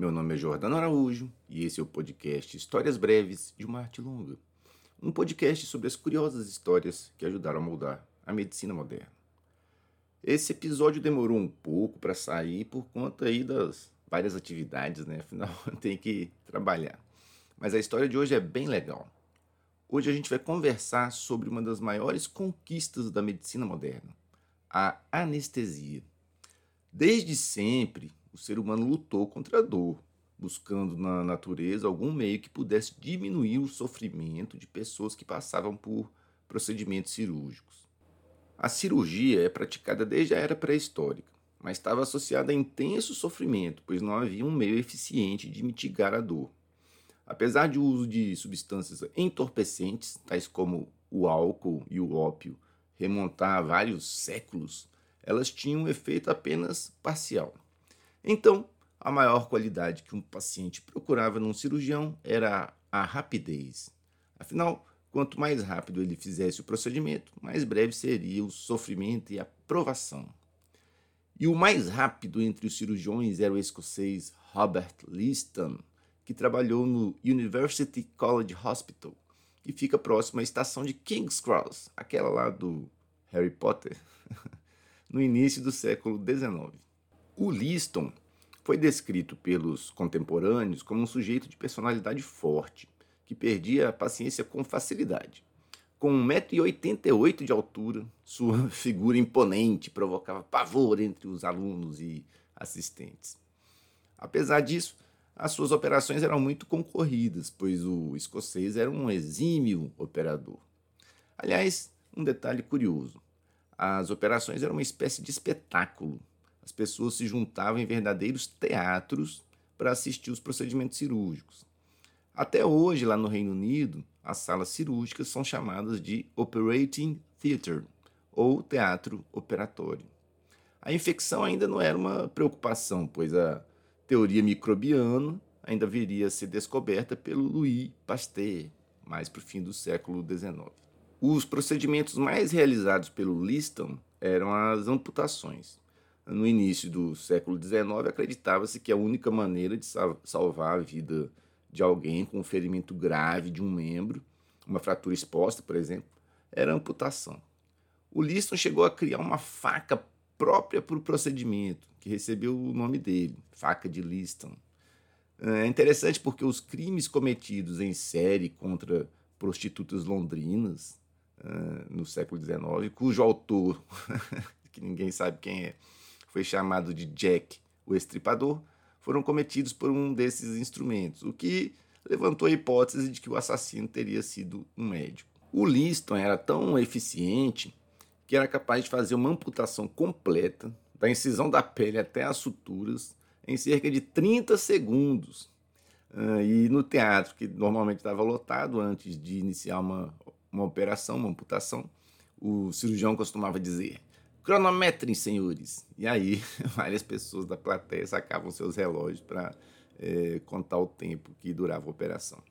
Meu nome é Jordano Araújo e esse é o podcast Histórias Breves de uma Arte Longa. Um podcast sobre as curiosas histórias que ajudaram a moldar a medicina moderna. Esse episódio demorou um pouco para sair por conta aí das várias atividades, né? Afinal, tem que trabalhar. Mas a história de hoje é bem legal. Hoje a gente vai conversar sobre uma das maiores conquistas da medicina moderna, a anestesia. Desde sempre, o ser humano lutou contra a dor, buscando na natureza algum meio que pudesse diminuir o sofrimento de pessoas que passavam por procedimentos cirúrgicos. A cirurgia é praticada desde a era pré-histórica, mas estava associada a intenso sofrimento, pois não havia um meio eficiente de mitigar a dor. Apesar de uso de substâncias entorpecentes, tais como o álcool e o ópio, remontar a vários séculos, elas tinham um efeito apenas parcial. Então, a maior qualidade que um paciente procurava num cirurgião era a rapidez. Afinal, quanto mais rápido ele fizesse o procedimento, mais breve seria o sofrimento e a provação. E o mais rápido entre os cirurgiões era o escocês Robert Liston, que trabalhou no University College Hospital, que fica próximo à estação de King's Cross, aquela lá do Harry Potter, no início do século XIX. O Liston foi descrito pelos contemporâneos como um sujeito de personalidade forte, que perdia a paciência com facilidade. Com 1,88m de altura, sua figura imponente provocava pavor entre os alunos e assistentes. Apesar disso, as suas operações eram muito concorridas, pois o escocês era um exímio operador. Aliás, um detalhe curioso: as operações eram uma espécie de espetáculo as pessoas se juntavam em verdadeiros teatros para assistir os procedimentos cirúrgicos. Até hoje, lá no Reino Unido, as salas cirúrgicas são chamadas de Operating Theatre, ou teatro operatório. A infecção ainda não era uma preocupação, pois a teoria microbiana ainda viria a ser descoberta pelo Louis Pasteur, mais para o fim do século XIX. Os procedimentos mais realizados pelo Liston eram as amputações no início do século XIX, acreditava-se que a única maneira de salvar a vida de alguém com um ferimento grave de um membro, uma fratura exposta, por exemplo, era amputação. O Liston chegou a criar uma faca própria para o procedimento, que recebeu o nome dele, faca de Liston. É interessante porque os crimes cometidos em série contra prostitutas londrinas uh, no século XIX, cujo autor, que ninguém sabe quem é, foi chamado de Jack o Estripador, foram cometidos por um desses instrumentos, o que levantou a hipótese de que o assassino teria sido um médico. O Liston era tão eficiente que era capaz de fazer uma amputação completa, da incisão da pele até as suturas, em cerca de 30 segundos. Uh, e no teatro, que normalmente estava lotado antes de iniciar uma, uma operação, uma amputação, o cirurgião costumava dizer: Cronometrem, senhores. E aí, várias pessoas da plateia sacavam seus relógios para é, contar o tempo que durava a operação.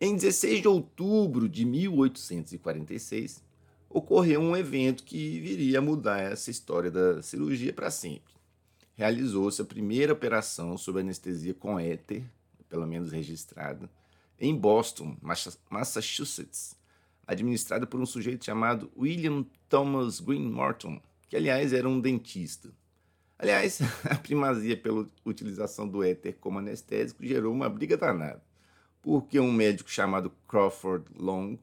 Em 16 de outubro de 1846, ocorreu um evento que viria a mudar essa história da cirurgia para sempre. Realizou-se a primeira operação sob anestesia com éter, pelo menos registrada, em Boston, Massachusetts, administrada por um sujeito chamado William Thomas Green Morton, que aliás era um dentista. Aliás, a primazia pela utilização do éter como anestésico gerou uma briga danada, porque um médico chamado Crawford Long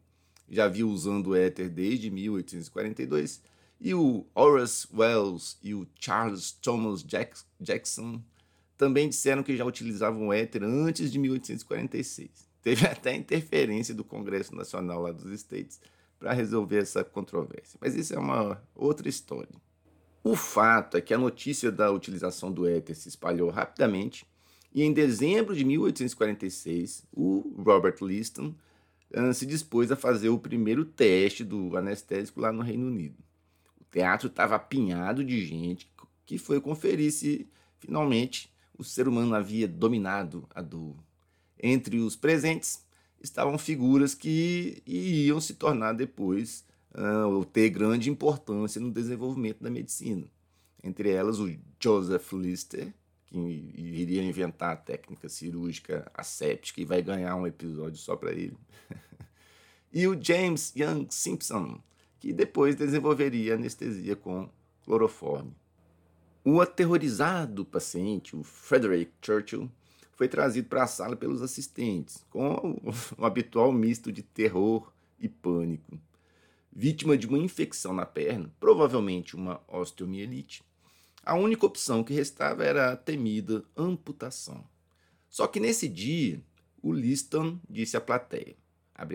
já havia usando o éter desde 1842 e o Horace Wells e o Charles Thomas Jackson também disseram que já utilizavam o éter antes de 1846. Teve até interferência do Congresso Nacional lá dos States para resolver essa controvérsia. Mas isso é uma outra história. O fato é que a notícia da utilização do éter se espalhou rapidamente e em dezembro de 1846, o Robert Liston uh, se dispôs a fazer o primeiro teste do anestésico lá no Reino Unido. O teatro estava apinhado de gente que foi conferir se finalmente o ser humano havia dominado a dor. Entre os presentes estavam figuras que iriam se tornar depois uh, ou ter grande importância no desenvolvimento da medicina. Entre elas o Joseph Lister, que iria inventar a técnica cirúrgica asséptica e vai ganhar um episódio só para ele. e o James Young Simpson, que depois desenvolveria anestesia com cloroforme. O aterrorizado paciente, o Frederick Churchill, foi trazido para a sala pelos assistentes, com o habitual misto de terror e pânico. Vítima de uma infecção na perna, provavelmente uma osteomielite, a única opção que restava era a temida amputação. Só que nesse dia, o Liston disse à plateia,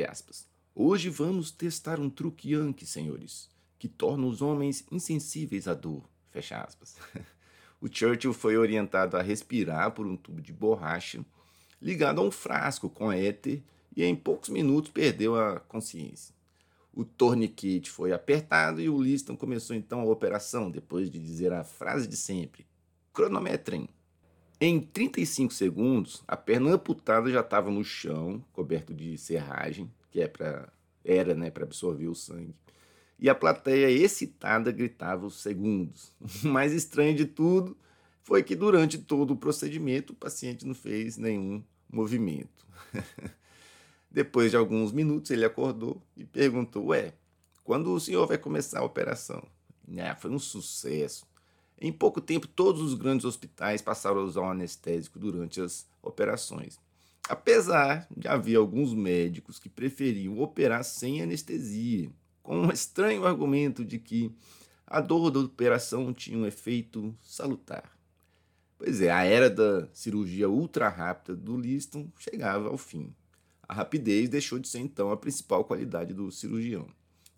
aspas, Hoje vamos testar um truque Yankee, senhores, que torna os homens insensíveis à dor. Fecha aspas. o Churchill foi orientado a respirar por um tubo de borracha ligado a um frasco com éter e em poucos minutos perdeu a consciência. O tourniquet foi apertado e o Liston começou então a operação, depois de dizer a frase de sempre: cronometrem. Em 35 segundos, a perna amputada já estava no chão, coberto de serragem, que é para era, né, para absorver o sangue. E a plateia excitada gritava os segundos. O mais estranho de tudo foi que durante todo o procedimento o paciente não fez nenhum movimento. Depois de alguns minutos, ele acordou e perguntou: Ué, quando o senhor vai começar a operação? Ah, foi um sucesso. Em pouco tempo, todos os grandes hospitais passaram a usar o anestésico durante as operações. Apesar de haver alguns médicos que preferiam operar sem anestesia, com um estranho argumento de que a dor da operação tinha um efeito salutar. Pois é, a era da cirurgia ultra rápida do Liston chegava ao fim. A rapidez deixou de ser então a principal qualidade do cirurgião,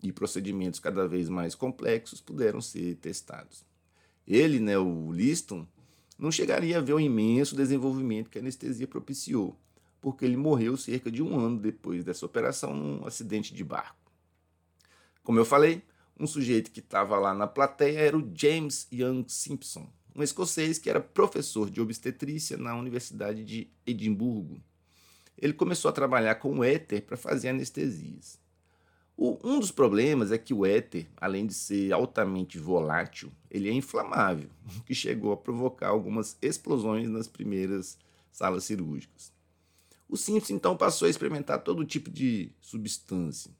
e procedimentos cada vez mais complexos puderam ser testados. Ele, né, o Liston, não chegaria a ver o imenso desenvolvimento que a anestesia propiciou, porque ele morreu cerca de um ano depois dessa operação num acidente de barco. Como eu falei, um sujeito que estava lá na plateia era o James Young Simpson, um escocês que era professor de obstetrícia na Universidade de Edimburgo ele começou a trabalhar com o éter para fazer anestesias. O, um dos problemas é que o éter, além de ser altamente volátil, ele é inflamável, o que chegou a provocar algumas explosões nas primeiras salas cirúrgicas. O Simpson então passou a experimentar todo tipo de substância.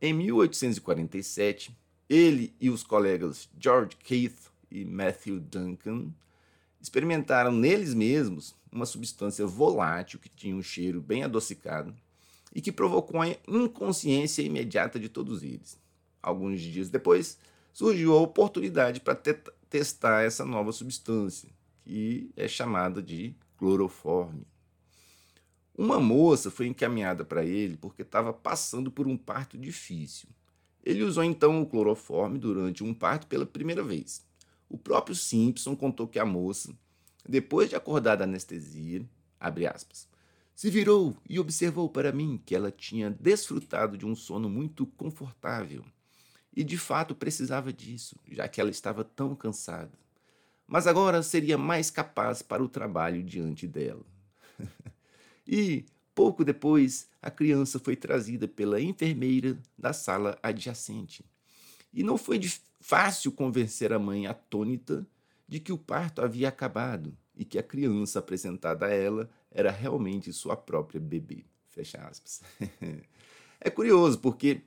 Em 1847, ele e os colegas George Keith e Matthew Duncan experimentaram neles mesmos uma substância volátil que tinha um cheiro bem adocicado e que provocou a inconsciência imediata de todos eles. Alguns dias depois, surgiu a oportunidade para te testar essa nova substância, que é chamada de cloroforme. Uma moça foi encaminhada para ele porque estava passando por um parto difícil. Ele usou então o cloroforme durante um parto pela primeira vez. O próprio Simpson contou que a moça, depois de acordar da anestesia, aspas, se virou e observou para mim que ela tinha desfrutado de um sono muito confortável. E de fato precisava disso, já que ela estava tão cansada. Mas agora seria mais capaz para o trabalho diante dela. e, pouco depois, a criança foi trazida pela enfermeira da sala adjacente. E não foi fácil convencer a mãe atônita de que o parto havia acabado e que a criança apresentada a ela era realmente sua própria bebê. Fecha aspas. é curioso porque,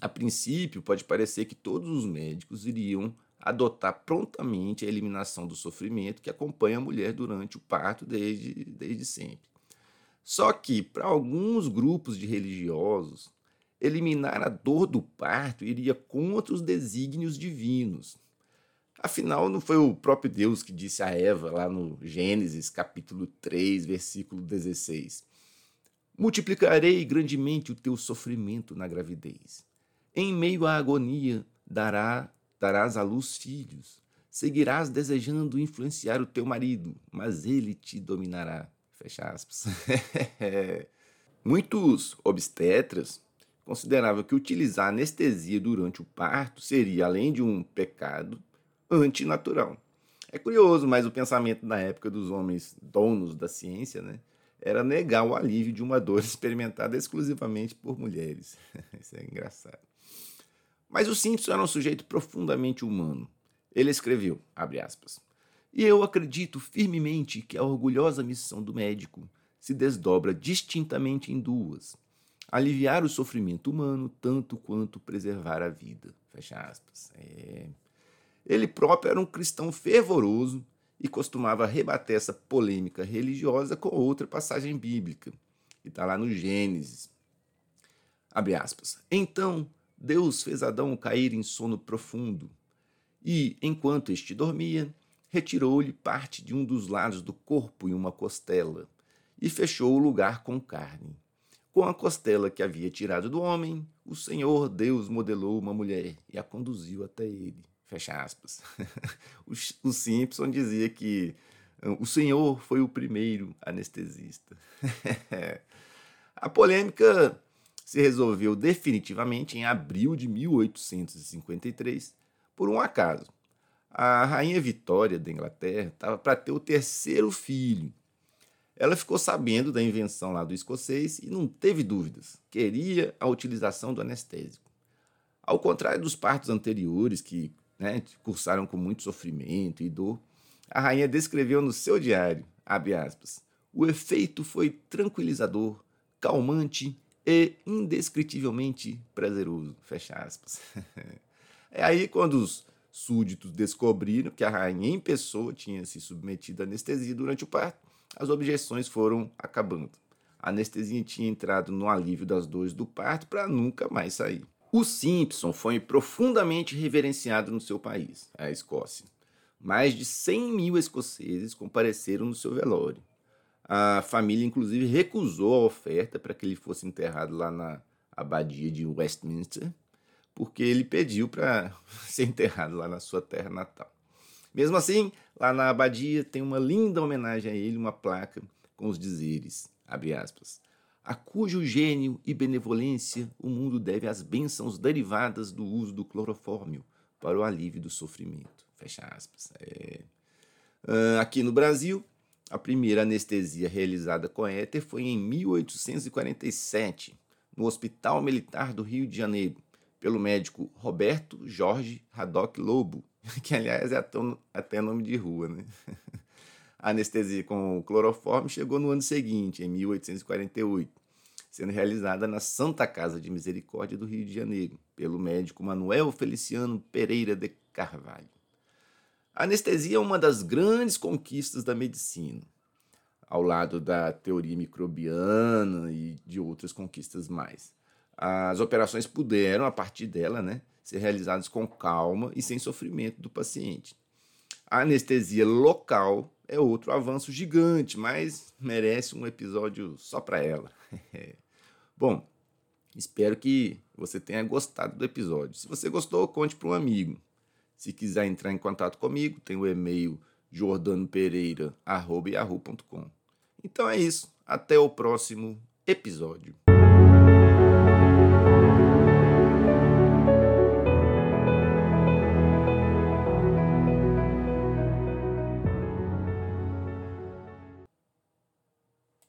a princípio, pode parecer que todos os médicos iriam adotar prontamente a eliminação do sofrimento que acompanha a mulher durante o parto desde, desde sempre. Só que, para alguns grupos de religiosos, eliminar a dor do parto iria contra os desígnios divinos. Afinal, não foi o próprio Deus que disse a Eva, lá no Gênesis, capítulo 3, versículo 16: Multiplicarei grandemente o teu sofrimento na gravidez. Em meio à agonia, dará, darás à luz filhos. Seguirás desejando influenciar o teu marido, mas ele te dominará. Fecha aspas. Muitos obstetras considerava que utilizar anestesia durante o parto seria, além de um pecado, antinatural. É curioso, mas o pensamento na época dos homens donos da ciência né, era negar o alívio de uma dor experimentada exclusivamente por mulheres. Isso é engraçado. Mas o Simpson era um sujeito profundamente humano. Ele escreveu, abre aspas, E eu acredito firmemente que a orgulhosa missão do médico se desdobra distintamente em duas: aliviar o sofrimento humano tanto quanto preservar a vida. Fecha aspas. É. Ele próprio era um cristão fervoroso e costumava rebater essa polêmica religiosa com outra passagem bíblica, que está lá no Gênesis. Abre aspas. Então Deus fez Adão cair em sono profundo e, enquanto este dormia, retirou-lhe parte de um dos lados do corpo e uma costela, e fechou o lugar com carne. Com a costela que havia tirado do homem, o Senhor Deus modelou uma mulher e a conduziu até ele. Fecha aspas. o, Simpson dizia que ah, o Senhor foi o primeiro anestesista. a polêmica se resolveu definitivamente em abril de 1853 por um acaso a rainha Vitória da Inglaterra estava para ter o terceiro filho. Ela ficou sabendo da invenção lá do escocês e não teve dúvidas, queria a utilização do anestésico. Ao contrário dos partos anteriores, que né, cursaram com muito sofrimento e dor, a rainha descreveu no seu diário, aspas, o efeito foi tranquilizador, calmante e indescritivelmente prazeroso, fecha aspas. é aí quando os súditos descobriram que a rainha em pessoa tinha se submetido à anestesia durante o parto, as objeções foram acabando. A anestesia tinha entrado no alívio das dores do parto para nunca mais sair. O Simpson foi profundamente reverenciado no seu país, a Escócia. Mais de 100 mil escoceses compareceram no seu velório. A família, inclusive, recusou a oferta para que ele fosse enterrado lá na abadia de Westminster, porque ele pediu para ser enterrado lá na sua terra natal. Mesmo assim, lá na abadia tem uma linda homenagem a ele, uma placa com os dizeres, abre aspas, a cujo gênio e benevolência o mundo deve as bênçãos derivadas do uso do clorofórmio para o alívio do sofrimento. Fecha aspas. É. Uh, aqui no Brasil, a primeira anestesia realizada com éter foi em 1847, no Hospital Militar do Rio de Janeiro, pelo médico Roberto Jorge Haddock Lobo, que aliás é até nome de rua, né? A anestesia com cloroforme chegou no ano seguinte, em 1848, sendo realizada na Santa Casa de Misericórdia do Rio de Janeiro, pelo médico Manuel Feliciano Pereira de Carvalho. A anestesia é uma das grandes conquistas da medicina, ao lado da teoria microbiana e de outras conquistas mais as operações puderam, a partir dela, né, ser realizadas com calma e sem sofrimento do paciente. A anestesia local é outro avanço gigante, mas merece um episódio só para ela. Bom, espero que você tenha gostado do episódio. Se você gostou, conte para um amigo. Se quiser entrar em contato comigo, tem o e-mail jordanopereira.com. Então é isso. Até o próximo episódio.